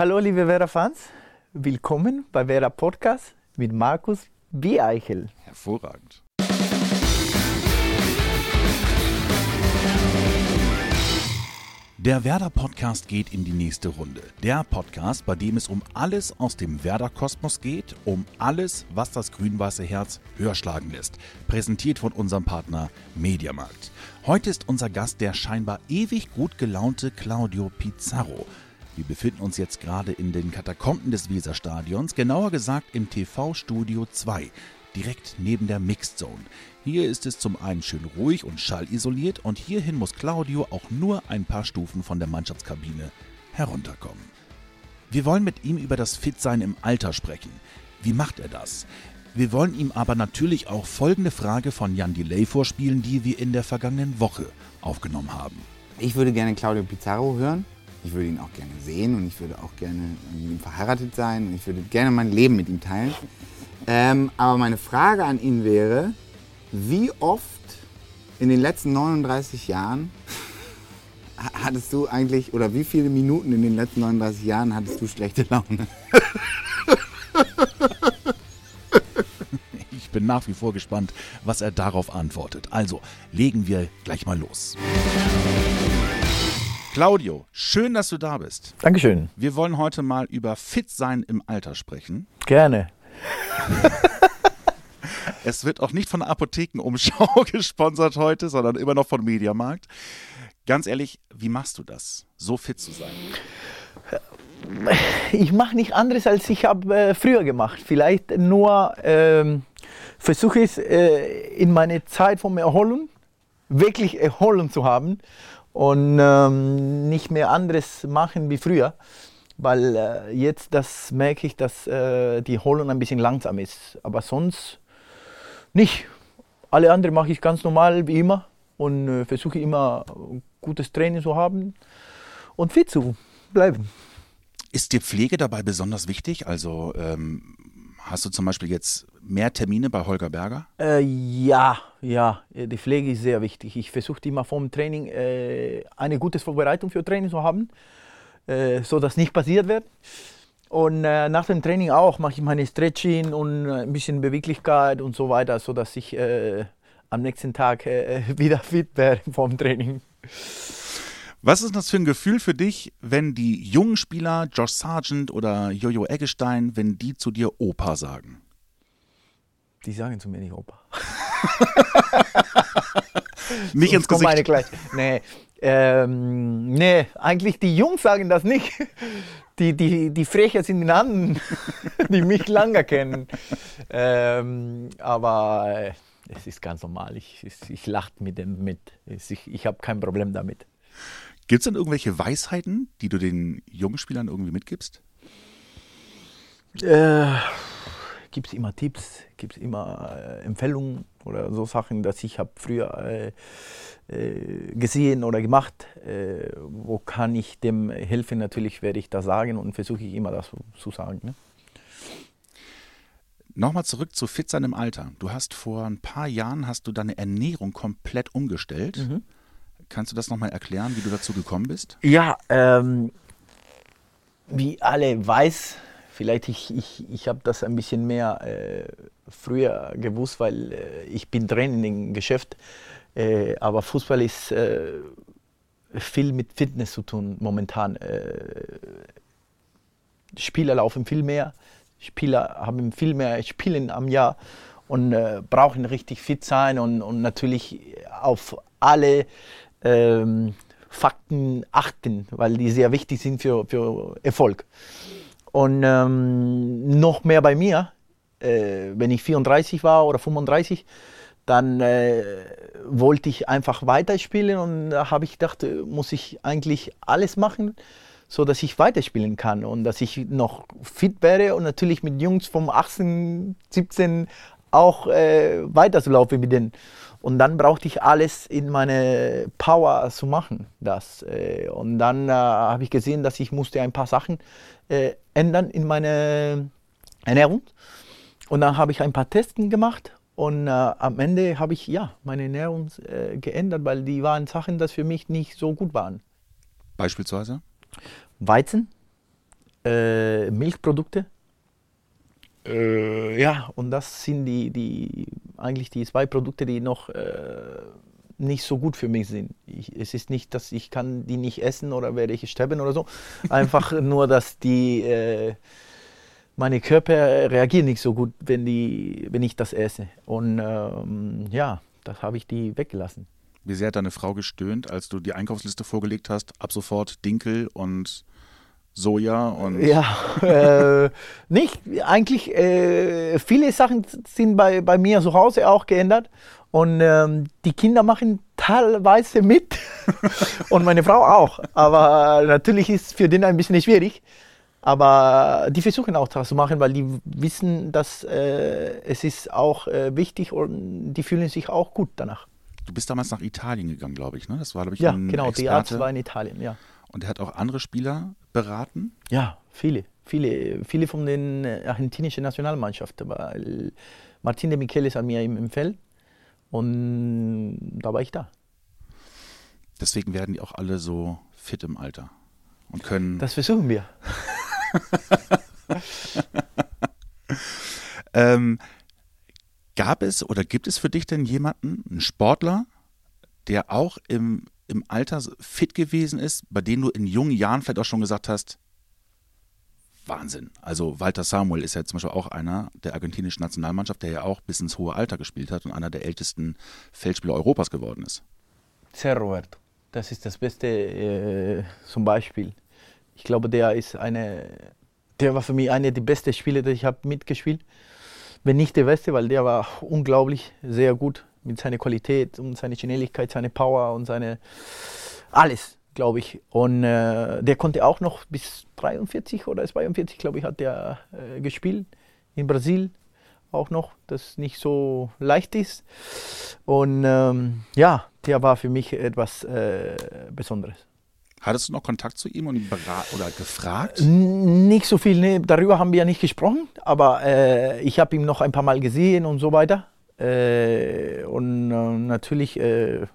Hallo liebe Vera-Fans, willkommen bei Vera Podcast mit Markus B. Eichel. Hervorragend. Der Werder-Podcast geht in die nächste Runde. Der Podcast, bei dem es um alles aus dem Werder-Kosmos geht, um alles, was das grün-weiße Herz höher schlagen lässt. Präsentiert von unserem Partner Mediamarkt. Heute ist unser Gast der scheinbar ewig gut gelaunte Claudio Pizarro. Wir befinden uns jetzt gerade in den Katakomben des Weserstadions, genauer gesagt im TV-Studio 2, direkt neben der Mixed Zone. Hier ist es zum einen schön ruhig und schallisoliert und hierhin muss Claudio auch nur ein paar Stufen von der Mannschaftskabine herunterkommen. Wir wollen mit ihm über das Fitsein im Alter sprechen. Wie macht er das? Wir wollen ihm aber natürlich auch folgende Frage von Jan Delay vorspielen, die wir in der vergangenen Woche aufgenommen haben. Ich würde gerne Claudio Pizarro hören. Ich würde ihn auch gerne sehen und ich würde auch gerne mit ihm verheiratet sein ich würde gerne mein Leben mit ihm teilen. Ähm, aber meine Frage an ihn wäre, wie oft in den letzten 39 Jahren hattest du eigentlich, oder wie viele Minuten in den letzten 39 Jahren hattest du schlechte Laune? Ich bin nach wie vor gespannt, was er darauf antwortet. Also legen wir gleich mal los. Claudio, schön, dass du da bist. Dankeschön. Wir wollen heute mal über Fit-Sein im Alter sprechen. Gerne. Es wird auch nicht von der Apothekenumschau gesponsert heute, sondern immer noch von Mediamarkt. Ganz ehrlich, wie machst du das, so fit zu sein? Ich mache nicht anderes, als ich habe äh, früher gemacht. Vielleicht nur ähm, versuche ich äh, in meine Zeit vom Erholen wirklich Erholen zu haben und ähm, nicht mehr anderes machen wie früher. Weil äh, jetzt das merke ich, dass äh, die Erholung ein bisschen langsam ist. Aber sonst nicht. Alle anderen mache ich ganz normal wie immer und äh, versuche immer gutes Training zu haben und fit zu bleiben. Ist dir Pflege dabei besonders wichtig? Also ähm, hast du zum Beispiel jetzt mehr Termine bei Holger Berger? Äh, ja, ja, die Pflege ist sehr wichtig. Ich versuche immer vom Training äh, eine gute Vorbereitung für Training zu haben, äh, so dass nicht passiert wird. Und äh, nach dem Training auch mache ich meine Stretching und äh, ein bisschen Beweglichkeit und so weiter, so dass ich äh, am nächsten Tag äh, wieder fit wäre vom Training. Was ist das für ein Gefühl für dich, wenn die jungen Spieler, Josh Sargent oder Jojo Eggestein, wenn die zu dir Opa sagen? Die sagen zu mir nicht Opa. nicht ins Gesicht. Meine gleich. Nee, ähm, nee, eigentlich die Jungs sagen das nicht. Die, die, die Frecher sind die anderen, die mich lange kennen. Ähm, aber äh, es ist ganz normal. Ich, ich, ich lache mit dem mit. Ich, ich habe kein Problem damit. Gibt es denn irgendwelche Weisheiten, die du den jungen Spielern irgendwie mitgibst? Äh, gibt es immer Tipps, gibt es immer äh, Empfehlungen oder so Sachen, dass ich habe früher äh, äh, gesehen oder gemacht. Äh, wo kann ich dem helfen? Natürlich werde ich das sagen und versuche ich immer das zu sagen. Ne? Nochmal zurück zu fit sein im Alter. Du hast vor ein paar Jahren hast du deine Ernährung komplett umgestellt. Mhm. Kannst du das nochmal erklären, wie du dazu gekommen bist? Ja, ähm, wie alle weiß, vielleicht ich, ich, ich habe das ein bisschen mehr äh, früher gewusst, weil äh, ich bin drin im Geschäft. Äh, aber Fußball ist äh, viel mit Fitness zu tun momentan. Äh, Spieler laufen viel mehr, Spieler haben viel mehr Spielen am Jahr und äh, brauchen richtig fit sein und, und natürlich auf alle ähm, Fakten achten, weil die sehr wichtig sind für, für Erfolg. Und ähm, noch mehr bei mir, äh, wenn ich 34 war oder 35, dann äh, wollte ich einfach weiterspielen und da habe ich gedacht, muss ich eigentlich alles machen, so dass ich weiterspielen kann und dass ich noch fit wäre und natürlich mit Jungs vom 18, 17 auch äh, weiterzulaufen mit denen. Und dann brauchte ich alles in meine Power zu machen. Das. Äh, und dann äh, habe ich gesehen, dass ich musste ein paar Sachen äh, ändern in meine Ernährung. Und dann habe ich ein paar Testen gemacht und äh, am Ende habe ich ja meine Ernährung äh, geändert, weil die waren Sachen, die für mich nicht so gut waren. Beispielsweise? Weizen, Äh, Milchprodukte. Äh, ja, und das sind die, die eigentlich die zwei Produkte, die noch äh, nicht so gut für mich sind. Ich, es ist nicht, dass ich kann die nicht essen oder werde ich sterben oder so. Einfach nur, dass die äh, meine Körper reagieren nicht so gut, wenn die, wenn ich das esse. Und ähm, ja, das habe ich die weggelassen. Wie sehr hat deine Frau gestöhnt, als du die Einkaufsliste vorgelegt hast? Ab sofort Dinkel und Soja und. Ja, äh, nicht. Eigentlich, äh, viele Sachen sind bei, bei mir zu Hause auch geändert. Und ähm, die Kinder machen teilweise mit und meine Frau auch. Aber natürlich ist es für den ein bisschen schwierig. Aber die versuchen auch das zu machen, weil die wissen, dass äh, es ist auch äh, wichtig und die fühlen sich auch gut danach. Du bist damals nach Italien gegangen, glaube ich, ne? Das war, glaube ich, Ja, genau, Experte. die Arzt war in Italien, ja. Und er hat auch andere Spieler beraten. Ja, viele, viele, viele von den äh, argentinischen Nationalmannschaften, weil Martin de Michelis an mir im, im Feld und da war ich da. Deswegen werden die auch alle so fit im Alter und können. Das versuchen wir. Ähm, gab es oder gibt es für dich denn jemanden, einen Sportler, der auch im, im Alter fit gewesen ist, bei dem du in jungen Jahren vielleicht auch schon gesagt hast, Wahnsinn. Also Walter Samuel ist ja zum Beispiel auch einer der argentinischen Nationalmannschaft, der ja auch bis ins hohe Alter gespielt hat und einer der ältesten Feldspieler Europas geworden ist. Sehr Roberto. Das ist das Beste äh, zum Beispiel. Ich glaube, der ist eine, der war für mich einer der besten Spieler, die ich habe mitgespielt. Wenn nicht der Beste, weil der war unglaublich sehr gut mit seiner Qualität und seiner Schnelligkeit, seine Power und seine alles, glaube ich. Und äh, der konnte auch noch bis 43 oder 42, glaube ich, hat der äh, gespielt in Brasilien auch noch, das nicht so leicht ist. Und ähm, ja, der war für mich etwas äh, Besonderes. Hattest du noch Kontakt zu ihm und ihn oder gefragt? N- Nicht so viel, nee, darüber haben wir ja nicht gesprochen, aber äh, ich habe ihn noch ein paar Mal gesehen und so weiter. Äh, und äh, natürlich, äh,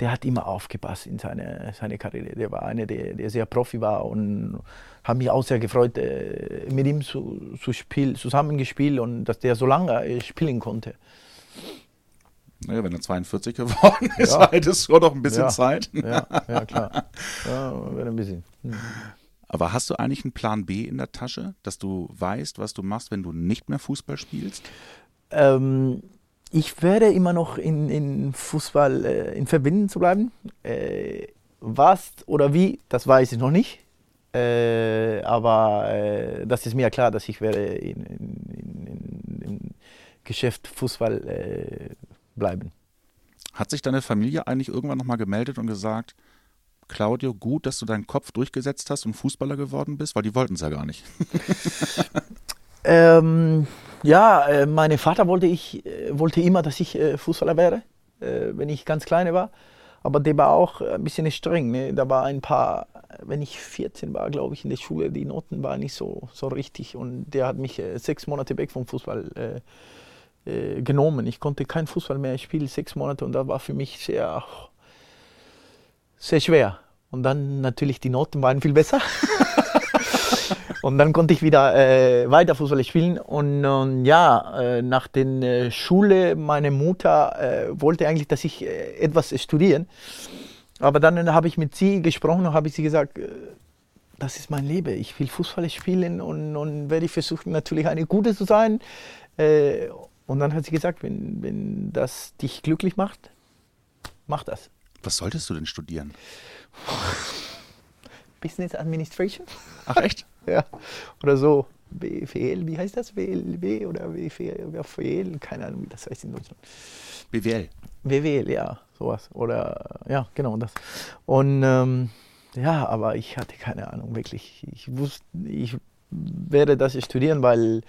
der hat immer aufgepasst in seine, seine Karriere. Der war einer, der, der sehr Profi war und habe mich auch sehr gefreut, äh, mit ihm zu, zu spiel, zusammengespielt und dass der so lange äh, spielen konnte. Naja, wenn er 42 geworden ist, Ja. hättest du auch noch ein bisschen Ja. Zeit. Ja, ja klar. Ja, ein bisschen. Hm. Aber hast du eigentlich einen Plan B in der Tasche, dass du weißt, was du machst, wenn du nicht mehr Fußball spielst? Ähm, ich werde immer noch in, in Fußball äh, in Verbindung zu bleiben. Äh, was oder wie, das weiß ich noch nicht. Äh, aber äh, das ist mir klar, dass ich werde in, in, in, im Geschäft Fußball äh, bleiben. Hat sich deine Familie eigentlich irgendwann nochmal gemeldet und gesagt, Claudio, gut, dass du deinen Kopf durchgesetzt hast und Fußballer geworden bist, weil die wollten es ja gar nicht. Ähm, ja, äh, mein Vater wollte, ich, äh, wollte immer, dass ich äh, Fußballer wäre, äh, wenn ich ganz klein war. Aber der war auch ein bisschen streng. Ne? Da war ein paar, wenn ich 14 war, glaube ich, in der Schule, die Noten waren nicht so, so richtig. Und der hat mich äh, sechs Monate weg vom Fußball äh, äh, genommen. Ich konnte kein Fußball mehr spielen, sechs Monate. Und das war für mich sehr, sehr schwer. Und dann natürlich die Noten waren viel besser. Und dann konnte ich wieder äh, weiter Fußball spielen. Und ähm, ja, äh, nach der äh, Schule, meine Mutter äh, wollte eigentlich, dass ich äh, etwas studieren. Aber dann habe ich mit sie gesprochen und habe ich sie gesagt, äh, das ist mein Leben. Ich will Fußball spielen und, und werde ich versuchen, natürlich eine gute zu sein. Äh, und dann hat sie gesagt, wenn, wenn das dich glücklich macht, mach das. Was solltest du denn studieren? Business Administration? Ach echt? Ja, oder so. BWL, wie heißt das? WLW oder WFL? Keine Ahnung, wie das heißt in Deutschland. BWL. WWL, ja, sowas. Oder, ja, genau das. Und ähm, ja, aber ich hatte keine Ahnung, wirklich. Ich wusste, ich werde das studieren, weil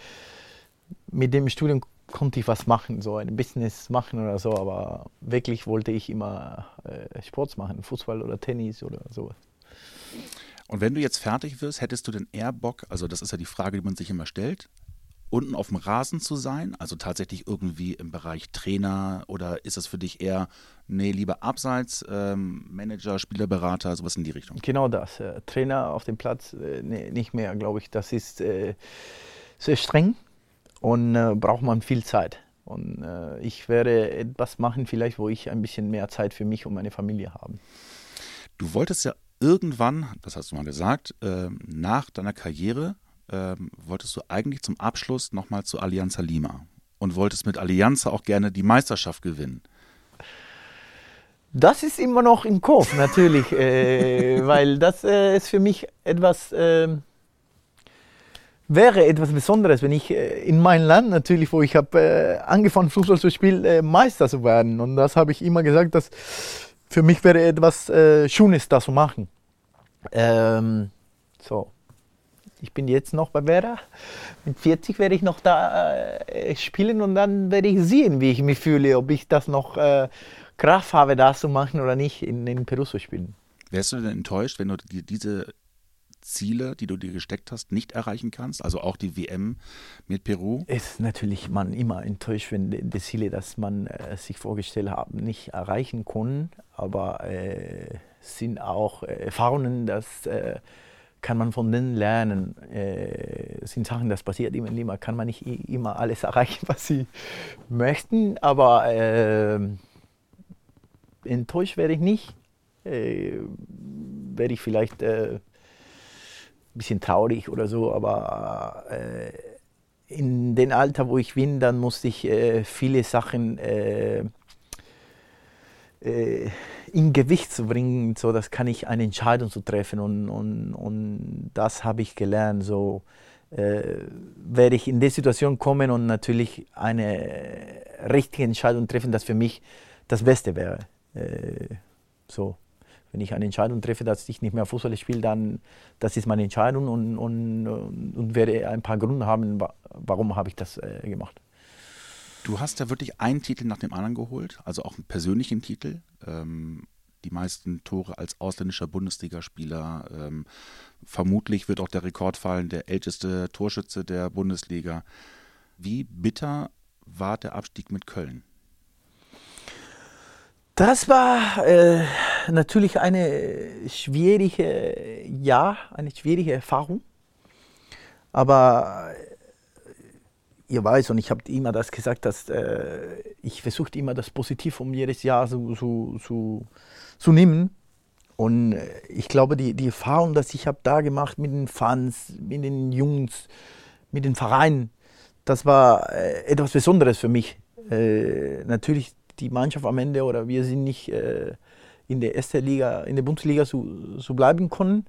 mit dem Studium konnte ich was machen, so ein Business machen oder so, aber wirklich wollte ich immer äh, Sport machen, Fußball oder Tennis oder sowas. Und wenn du jetzt fertig wirst, hättest du denn eher Bock, also das ist ja die Frage, die man sich immer stellt, unten auf dem Rasen zu sein? Also tatsächlich irgendwie im Bereich Trainer oder ist es für dich eher, nee, lieber abseits, ähm, Manager, Spielerberater, sowas in die Richtung? Genau das. Äh, Trainer auf dem Platz, äh, nee, nicht mehr, glaube ich. Das ist äh, sehr streng und äh, braucht man viel Zeit. Und äh, ich werde etwas machen, vielleicht, wo ich ein bisschen mehr Zeit für mich und meine Familie habe. Du wolltest ja irgendwann, das hast du mal gesagt, äh, nach deiner Karriere ähm, wolltest du eigentlich zum Abschluss nochmal zu Allianz Lima und wolltest mit Allianz auch gerne die Meisterschaft gewinnen. Das ist immer noch im Kopf, natürlich, äh, weil das äh, ist für mich etwas, äh, wäre etwas Besonderes, wenn ich äh, in meinem Land natürlich, wo ich habe äh, angefangen Fußball zu spielen, äh, Meister zu werden. Und das habe ich immer gesagt, dass für mich wäre etwas Schönes, das zu machen. Ähm, so, ich bin jetzt noch bei Werder. Mit 40 werde ich noch da äh, spielen und dann werde ich sehen, wie ich mich fühle, ob ich das noch äh, Kraft habe, das zu machen oder nicht, in, in Peru zu spielen. Wärst du denn enttäuscht, wenn du dir diese Ziele, die du dir gesteckt hast, nicht erreichen kannst? Also auch die WM mit Peru? Es ist natürlich man immer enttäuscht, wenn die Ziele, die man äh, sich vorgestellt hat, nicht erreichen können. Aber äh, sind auch äh, Erfahrungen, dass äh, kann man von denen lernen. Äh, sind Sachen, das passiert immer, immer. Kann man nicht immer alles erreichen, was sie möchten, aber äh, enttäuscht werde ich nicht. Äh, werde ich vielleicht äh, bisschen traurig oder so, aber äh, in dem Alter, wo ich bin, dann musste ich äh, viele Sachen äh, äh, in Gewicht zu bringen, so dass kann ich eine Entscheidung zu treffen und, und, und das habe ich gelernt. So äh, werde ich in die Situation kommen und natürlich eine richtige Entscheidung treffen, das für mich das Beste wäre. Äh, so wenn ich eine Entscheidung treffe, dass ich nicht mehr Fußball spiele, dann das ist meine Entscheidung und, und, und werde ein paar Gründe haben, warum habe ich das äh, gemacht. Du hast ja wirklich einen Titel nach dem anderen geholt, also auch einen persönlichen Titel. Ähm, die meisten Tore als ausländischer Bundesligaspieler. Ähm, vermutlich wird auch der Rekord fallen, der älteste Torschütze der Bundesliga. Wie bitter war der Abstieg mit Köln? Das war äh, natürlich eine schwierige, ja, eine schwierige Erfahrung. Aber ihr weiß, und ich habe immer das gesagt, dass äh, ich versuche immer das Positiv um jedes Jahr zu, zu, zu, zu nehmen. Und äh, ich glaube, die, die Erfahrung, dass ich habe da gemacht mit den Fans, mit den Jungs, mit den Vereinen, das war äh, etwas Besonderes für mich. Äh, natürlich die Mannschaft am Ende oder wir sind nicht äh, in der ersten Liga, in der Bundesliga zu, zu bleiben konnten.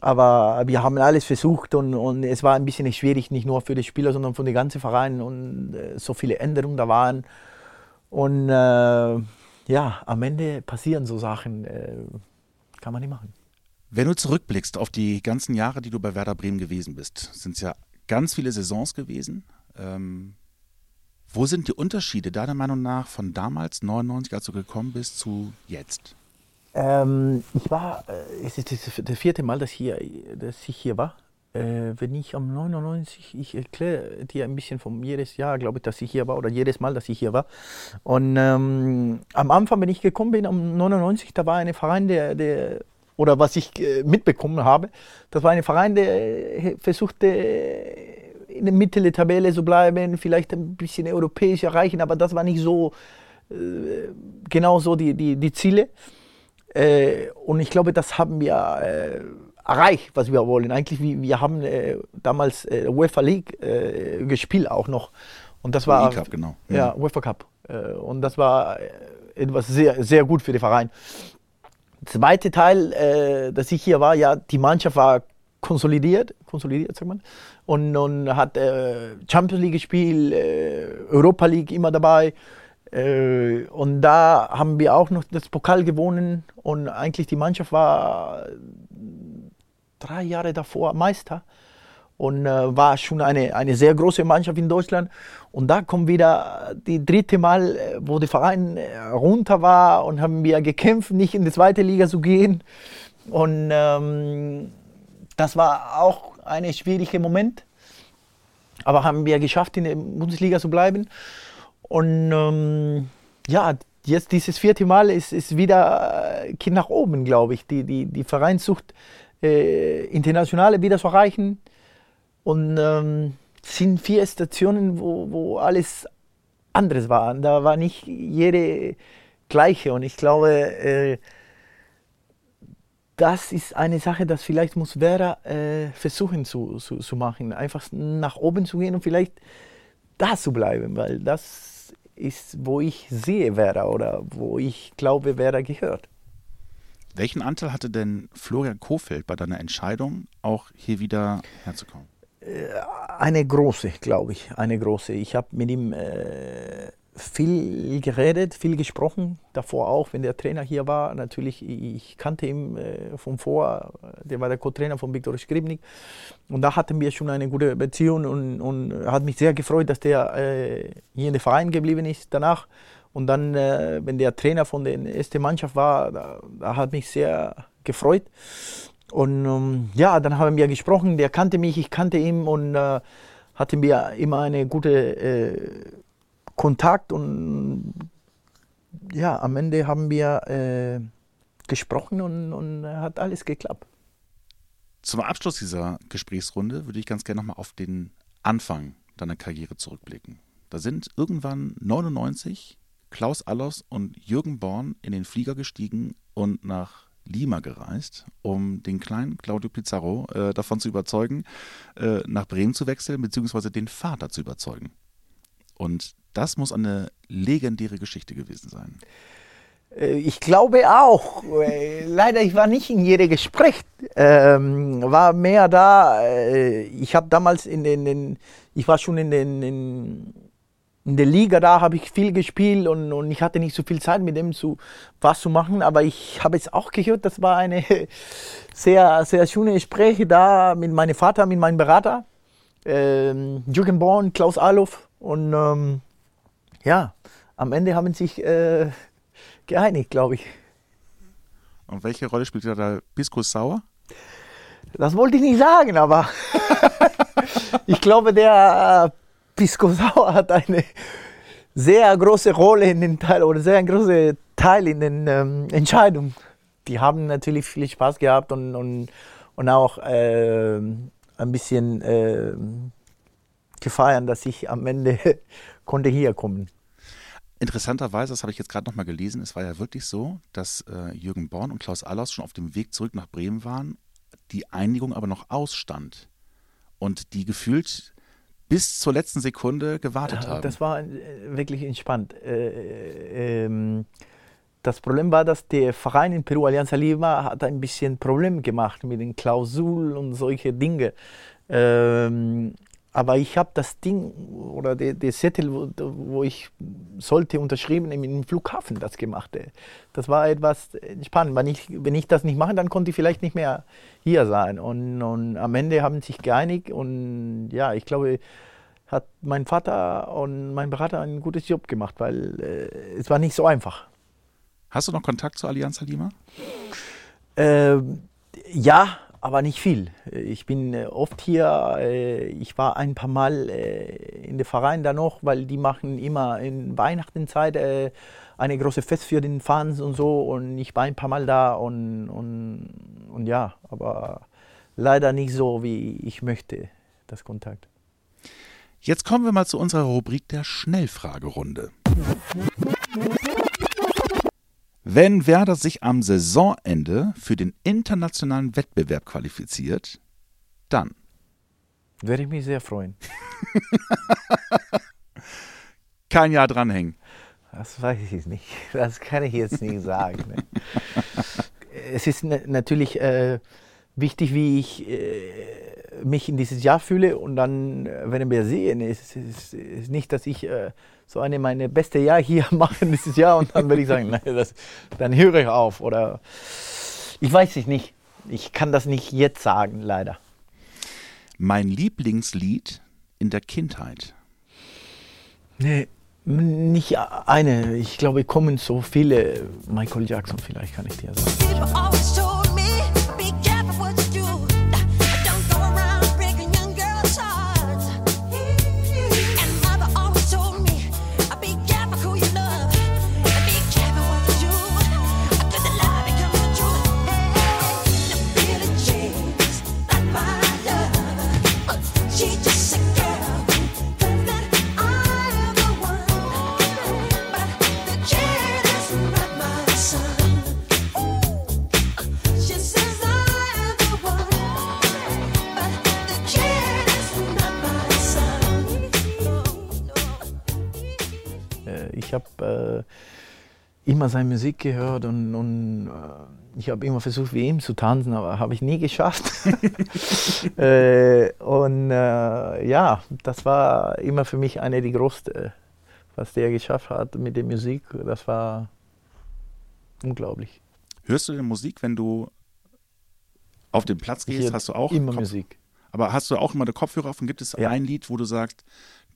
Aber wir haben alles versucht und, und es war ein bisschen schwierig, nicht nur für die Spieler, sondern für den ganzen Verein und äh, so viele Änderungen da waren. Und äh, ja, am Ende passieren so Sachen, äh, kann man nicht machen. Wenn du zurückblickst auf die ganzen Jahre, die du bei Werder Bremen gewesen bist, sind es ja ganz viele Saisons gewesen. Ähm, wo sind die Unterschiede deiner Meinung nach von damals, 99, als du gekommen bist, zu jetzt? Ähm, ich war, äh, es ist das vierte Mal, dass, hier, dass ich hier war. Äh, wenn ich am 99, ich erkläre dir ein bisschen von jedes Jahr, glaube ich, dass ich hier war oder jedes Mal, dass ich hier war. Und ähm, am Anfang, wenn ich gekommen bin, am 99, da war ein Verein, der, der oder was ich äh, mitbekommen habe, das war ein Verein, der äh, versuchte in der Mitte der Tabelle zu bleiben, vielleicht ein bisschen europäisch erreichen, aber das war nicht so äh, genau so die, die, die Ziele. Äh, und ich glaube, das haben wir äh, erreicht, was wir wollen. Eigentlich, wir, wir haben äh, damals äh, UEFA League äh, gespielt auch noch. Und das war. Cup, genau. Ja, UEFA Cup. Und das war etwas sehr, sehr gut für den Verein. Zweite Teil, dass ich hier war, ja, die Mannschaft war konsolidiert, konsolidiert, sagt man, und, und hat äh, Champions League gespielt, äh, Europa League immer dabei. Äh, und da haben wir auch noch das Pokal gewonnen und eigentlich die Mannschaft war drei Jahre davor Meister und äh, war schon eine, eine sehr große Mannschaft in Deutschland. Und da kommt wieder die dritte Mal, äh, wo der Verein äh, runter war und haben wir gekämpft, nicht in die zweite Liga zu gehen. Und ähm, das war auch ein schwieriger Moment. aber haben wir geschafft, in der Bundesliga zu bleiben. Und ähm, ja, jetzt dieses vierte Mal ist, ist wieder äh, Kind nach oben, glaube ich. Die, die, die Vereinssucht, äh, internationale wieder zu erreichen. Und ähm, sind vier Stationen, wo, wo alles anderes war. Da war nicht jede gleiche. Und ich glaube, äh, das ist eine Sache, das vielleicht muss Vera äh, versuchen zu, zu, zu machen. Einfach nach oben zu gehen und vielleicht da zu bleiben, weil das ist, wo ich sehe Vera oder wo ich glaube, Vera gehört. Welchen Anteil hatte denn Florian Kofeld bei deiner Entscheidung, auch hier wieder herzukommen? Äh, eine große, glaube ich, eine große. Ich habe mit ihm äh, viel geredet, viel gesprochen. Davor auch, wenn der Trainer hier war. Natürlich, ich kannte ihn äh, von vor. Der war der Co-Trainer von Viktor Skribnik. Und da hatten wir schon eine gute Beziehung und, und hat mich sehr gefreut, dass der äh, hier in der Verein geblieben ist danach. Und dann, äh, wenn der Trainer von der ersten Mannschaft war, da, da hat mich sehr gefreut. Und ähm, ja, dann haben wir gesprochen. Der kannte mich, ich kannte ihn und äh, hatten wir immer eine gute äh, Kontakt und ja, am Ende haben wir äh, gesprochen und, und hat alles geklappt. Zum Abschluss dieser Gesprächsrunde würde ich ganz gerne nochmal auf den Anfang deiner Karriere zurückblicken. Da sind irgendwann 99 Klaus Allers und Jürgen Born in den Flieger gestiegen und nach Lima gereist, um den kleinen Claudio Pizarro äh, davon zu überzeugen, äh, nach Bremen zu wechseln, beziehungsweise den Vater zu überzeugen. Und das muss eine legendäre Geschichte gewesen sein. Äh, ich glaube auch. Äh, leider, ich war nicht in jedem Gespräch. Ähm, war mehr da. Äh, ich habe damals in den, in, ich war schon in den, in, in der Liga da, habe ich viel gespielt und, und ich hatte nicht so viel Zeit mit dem zu was zu machen. Aber ich habe es auch gehört, das war eine sehr, sehr schöne Gespräche da mit meinem Vater, mit meinem Berater, ähm, Jürgen Born, Klaus Alof und ähm, ja, am Ende haben sich äh, geeinigt, glaube ich. Und welche Rolle spielt da Piskus Sauer? Das wollte ich nicht sagen, aber ich glaube, der äh, Pisco Sauer hat eine sehr große Rolle in den Teil oder sehr große Teil in den ähm, Entscheidungen. Die haben natürlich viel Spaß gehabt und, und, und auch äh, ein bisschen äh, gefeiert, dass ich am Ende konnte hier kommen. Interessanterweise, das habe ich jetzt gerade nochmal gelesen, es war ja wirklich so, dass äh, Jürgen Born und Klaus Allers schon auf dem Weg zurück nach Bremen waren, die Einigung aber noch ausstand und die gefühlt bis zur letzten Sekunde gewartet haben. Das war äh, wirklich entspannt. Äh, ähm, das Problem war, dass der Verein in Peru, Alianza Lima, hat ein bisschen Problem gemacht mit den Klausulen und solche Dinge. Ähm, aber ich habe das Ding oder der, der Zettel, wo, wo, ich sollte unterschrieben im Flughafen das gemacht. Das war etwas spannend. Wenn ich, wenn ich das nicht mache, dann konnte ich vielleicht nicht mehr hier sein. Und, und am Ende haben sich geeinigt und ja, ich glaube, hat mein Vater und mein Berater einen guten Job gemacht, weil äh, es war nicht so einfach. Hast du noch Kontakt zu Allianz Lima? Äh, ja, aber nicht viel. Ich bin äh, oft hier, äh, ich war ein paar Mal äh, in der Verein da noch, weil die machen immer in Weihnachtenzeit eine große Fest für den Fans und so und ich war ein paar Mal da und, und, und ja, aber leider nicht so, wie ich möchte, das Kontakt. Jetzt kommen wir mal zu unserer Rubrik der Schnellfragerunde. Wenn Werder sich am Saisonende für den internationalen Wettbewerb qualifiziert, dann. Werde ich mich sehr freuen. Kein Jahr dranhängen. Das weiß ich nicht. Das kann ich jetzt nicht sagen. Ne? es ist natürlich äh, wichtig, wie ich äh, mich in dieses Jahr fühle und dann, äh, wenn wir sehen, ist es ist nicht, dass ich äh, so eine meine beste Jahr hier machen dieses Jahr und dann würde ich sagen, nein, das, dann höre ich auf oder ich weiß es nicht. Ich kann das nicht jetzt sagen, leider. Mein Lieblingslied in der Kindheit. Nee, nicht eine. Ich glaube, kommen so viele. Michael Jackson vielleicht kann ich dir sagen. Ich habe äh, immer seine Musik gehört und, und äh, ich habe immer versucht, wie ihm zu tanzen, aber habe ich nie geschafft. äh, und äh, ja, das war immer für mich eine der größten, was der geschafft hat mit der Musik. Das war unglaublich. Hörst du denn Musik, wenn du auf den Platz gehst? Hast du auch immer Kopf- Musik. Aber hast du auch immer den Kopfhörer auf und gibt es Ja. ein Lied, wo du sagst,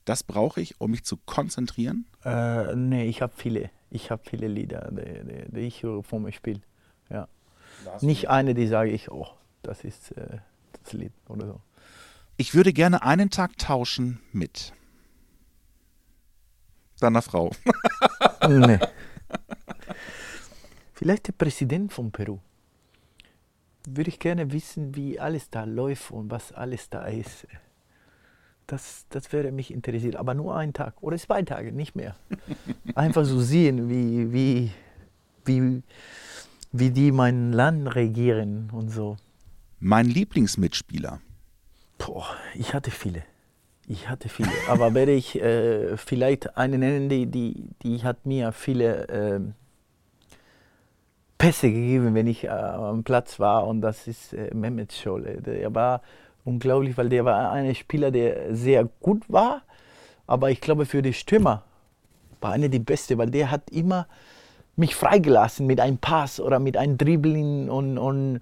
das brauche ich, um mich zu konzentrieren? Äh, nee, ich habe viele. Ich habe viele Lieder, die, die, die ich höre vom Spiel. Ja. Nicht eine, die sage ich, oh, das ist äh, das Lied oder so. Ich würde gerne einen Tag tauschen mit deiner Frau. nee. Vielleicht der Präsident von Peru. Würde ich gerne wissen, wie alles da läuft und was alles da ist. Das, das wäre mich interessiert. Aber nur einen Tag oder zwei Tage, nicht mehr. Einfach so sehen, wie, wie, wie, wie die mein Land regieren und so. Mein Lieblingsmitspieler. Boah, ich hatte viele. Ich hatte viele. Aber werde ich äh, vielleicht eine nennen, die, die, die hat mir viele ähm, Pässe gegeben, wenn ich äh, am Platz war. Und das ist äh, Mehmet Scholle. Der war unglaublich, weil der war ein Spieler, der sehr gut war. Aber ich glaube, für die Stürmer war einer die Beste, weil der hat immer mich freigelassen mit einem Pass oder mit einem Dribbling und, und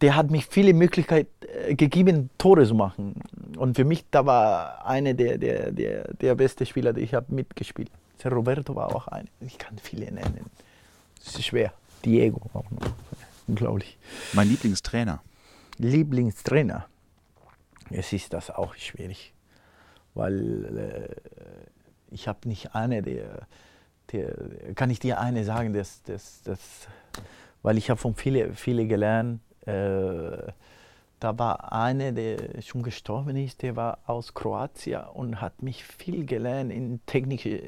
der hat mich viele Möglichkeiten äh, gegeben, Tore zu machen. Und für mich, da war einer der, der, der, der beste Spieler, die ich habe mitgespielt. Der Roberto war auch einer. Ich kann viele nennen. Das ist schwer. Diego auch noch. Unglaublich. Mein Lieblingstrainer. Lieblingstrainer. Es ist das auch schwierig, weil äh, ich habe nicht eine, der, der, kann ich dir eine sagen, das, das, das, weil ich habe von viele, viele gelernt. Äh, da war eine, der schon gestorben ist, der war aus Kroatien und hat mich viel gelernt in technischen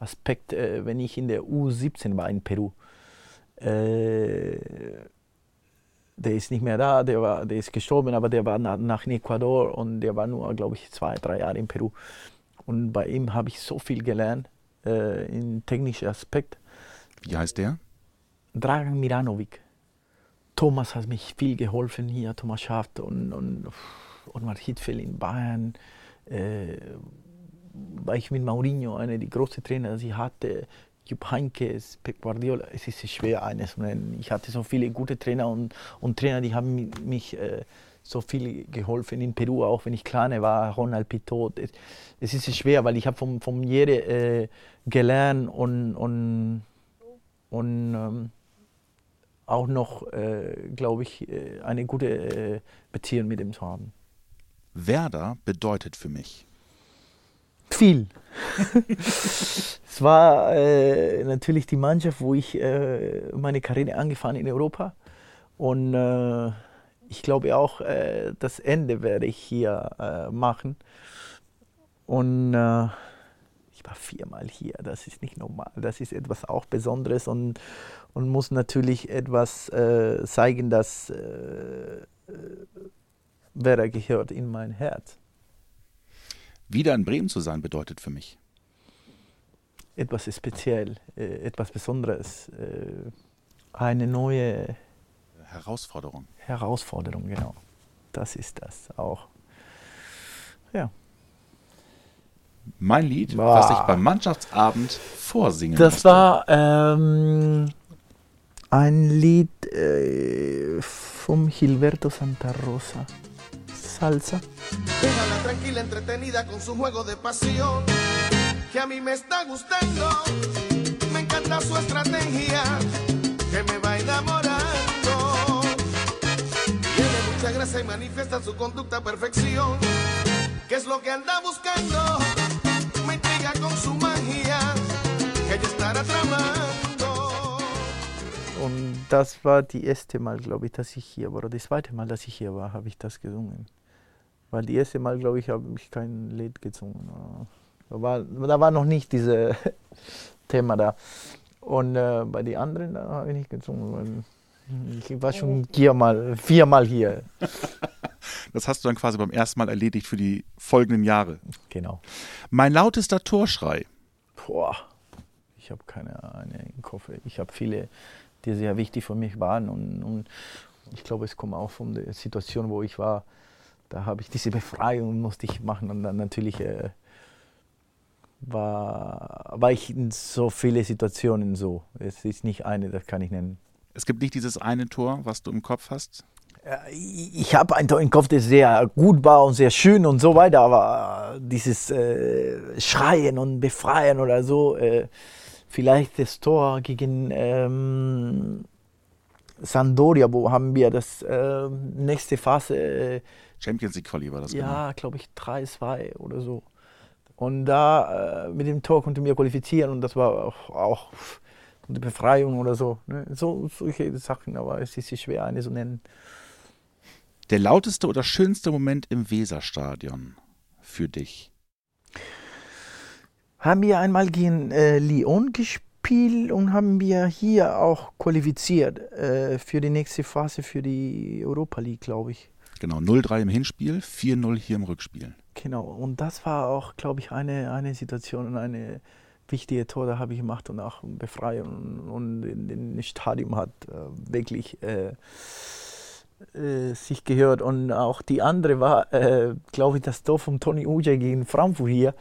Aspekt, äh, wenn ich in der U17 war in Peru. Äh, der ist nicht mehr da, der, war, der ist gestorben, aber der war nach, nach Ecuador und der war nur, glaube ich, zwei, drei Jahre in Peru. Und bei ihm habe ich so viel gelernt äh, in technischen Aspekt. Wie heißt der? Dragan Miranovic. Thomas hat mich viel geholfen hier, Thomas Schaft und, und, und Mark Hitzfeld in Bayern. Äh, war ich mit Mourinho, einer der großen Trainer, die ich hatte. Jupp Heynckes, Pep Guardiola, es ist schwer eines. Ich hatte so viele gute Trainer und, und Trainer, die haben mi- mich äh, so viel geholfen in Peru, auch wenn ich kleiner war, Ronald Pitot. Es, es ist schwer, weil ich habe von, von jedem äh, gelernt und, und, und ähm, auch noch, äh, glaube ich, äh, eine gute äh, Beziehung mit ihm zu haben. Werder bedeutet für mich. Viel. es war äh, natürlich die Mannschaft, wo ich äh, meine Karriere angefangen in Europa. Und äh, ich glaube auch, äh, das Ende werde ich hier äh, machen. Und äh, ich war viermal hier. Das ist nicht normal. Das ist etwas auch Besonderes und, und muss natürlich etwas äh, zeigen, dass äh, äh, gehört in mein Herz. Wieder in Bremen zu sein bedeutet für mich. etwas speziell, äh, etwas Besonderes, äh, eine neue Herausforderung. Herausforderung, genau. Das ist das auch. Ja. Mein Lied, Boah. was ich beim Mannschaftsabend vorsingen Das musste. war ähm, ein Lied äh, vom Gilberto Santa Rosa, Salsa. Déjala tranquila, entretenida con su juego de pasión, que a mí me está gustando. Me encanta su estrategia, que me va enamorando. Tiene mucha gracia y manifiesta su conducta a perfección, que es lo que anda buscando. Me intriga con su magia, que ella estará tramando. Und das war die erste Mal, glaube ich, dass ich hier war. Oder das zweite Mal, dass ich hier war, habe ich das gesungen. Weil die erste Mal, glaube ich, habe ich kein Lied gesungen. Da war, da war noch nicht dieses Thema da. Und äh, bei den anderen, da habe ich nicht. Weil ich war schon viermal, viermal hier. Das hast du dann quasi beim ersten Mal erledigt für die folgenden Jahre. Genau. Mein lautester Torschrei. Boah. Ich habe keine eine im Kopf. Ich habe viele, die sehr wichtig für mich waren und, und ich glaube, es kommt auch von der Situation, wo ich war. Da habe ich diese Befreiung musste ich machen und dann natürlich äh, war, war ich in so viele Situationen so. Es ist nicht eine, das kann ich nennen. Es gibt nicht dieses eine Tor, was du im Kopf hast? Ich habe ein Tor im Kopf, das sehr gut war und sehr schön und so weiter, aber dieses äh, Schreien und Befreien oder so, äh, vielleicht das Tor gegen ähm, Sandoria, wo haben wir das äh, nächste Phase. Champions League Quali war das, Ja, genau. glaube ich 3-2 oder so. Und da äh, mit dem Tor konnte mir qualifizieren und das war auch, auch eine Befreiung oder so. Ne? So solche Sachen, aber es ist schwer, eine zu nennen. Der lauteste oder schönste Moment im Weserstadion für dich? Haben wir einmal gegen äh, Lyon gespielt und haben wir hier auch qualifiziert äh, für die nächste Phase für die Europa League, glaube ich. Genau, 0-3 im Hinspiel, 4-0 hier im Rückspiel. Genau, und das war auch, glaube ich, eine, eine Situation und eine wichtige Tor, da habe ich gemacht und auch Befreiung und dem Stadion hat äh, wirklich äh, äh, sich gehört und auch die andere war, äh, glaube ich, das Tor von Tony Uja gegen Frankfurt hier.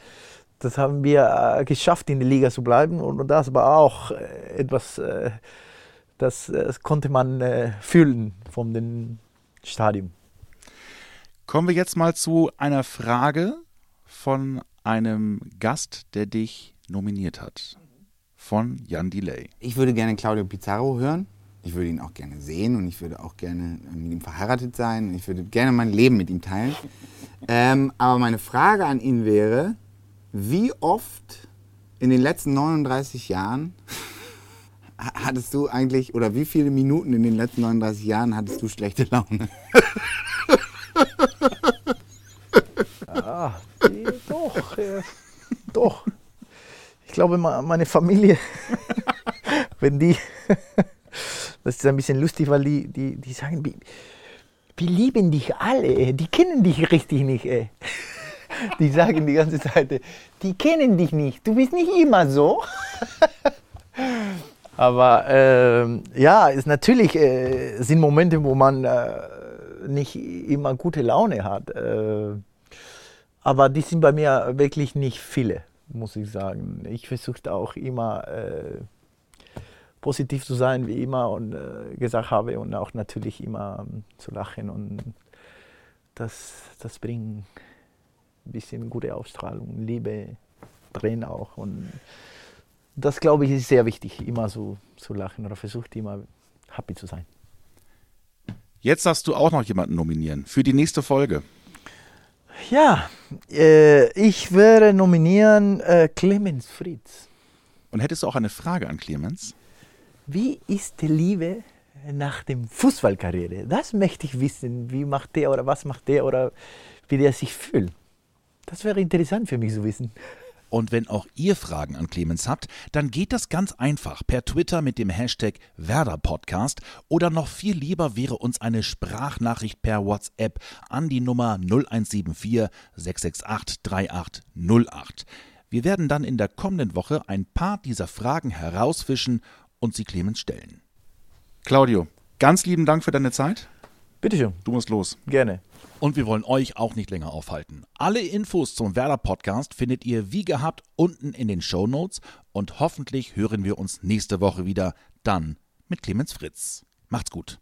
Das haben wir äh, geschafft, in der Liga zu bleiben und, das war auch äh, etwas, das, das, konnte man fühlen von dem Stadion. Kommen wir jetzt mal zu einer Frage von einem Gast, der dich nominiert hat. Von Jan Delay. Ich würde gerne Claudio Pizarro hören. Ich würde ihn auch gerne sehen und ich würde auch gerne mit ihm verheiratet sein. Ich würde gerne mein Leben mit ihm teilen. Ähm, aber meine Frage an ihn wäre, wie oft in den letzten 39 Jahren hattest du eigentlich, oder wie viele Minuten in den letzten 39 Jahren hattest du schlechte Laune? Die, doch, äh, doch. Ich glaube, meine Familie, wenn die, das ist ein bisschen lustig, weil die, die, die sagen, wir, wir lieben dich alle, die kennen dich richtig nicht. Ey. Die sagen die ganze Zeit, die kennen dich nicht, du bist nicht immer so. Aber äh, ja, ist natürlich äh, sind Momente, wo man äh, nicht immer gute Laune hat. Äh, aber die sind bei mir wirklich nicht viele, muss ich sagen. Ich versuche auch immer äh, positiv zu sein, wie immer und äh, gesagt habe und auch natürlich immer ähm, zu lachen und das, das bringt ein bisschen gute Ausstrahlung, Liebe drin auch und das glaube ich ist sehr wichtig, immer so zu lachen oder versucht immer happy zu sein. Jetzt darfst du auch noch jemanden nominieren für die nächste Folge. Ja, äh, ich würde nominieren äh, Clemens Fritz. Und hättest du auch eine Frage an Clemens? Wie ist die Liebe nach dem Fußballkarriere? Das möchte ich wissen. Wie macht der oder was macht der oder wie der sich fühlt. Das wäre interessant für mich zu wissen. Und wenn auch ihr Fragen an Clemens habt, dann geht das ganz einfach per Twitter mit dem Hashtag WerderPodcast oder noch viel lieber wäre uns eine Sprachnachricht per WhatsApp an die Nummer 0174 668 3808. Wir werden dann in der kommenden Woche ein paar dieser Fragen herausfischen und sie Clemens stellen. Claudio, ganz lieben Dank für deine Zeit. Bitteschön. Du musst los. Gerne. Und wir wollen euch auch nicht länger aufhalten. Alle Infos zum Werder Podcast findet ihr wie gehabt unten in den Show Notes und hoffentlich hören wir uns nächste Woche wieder, dann mit Clemens Fritz. Macht's gut.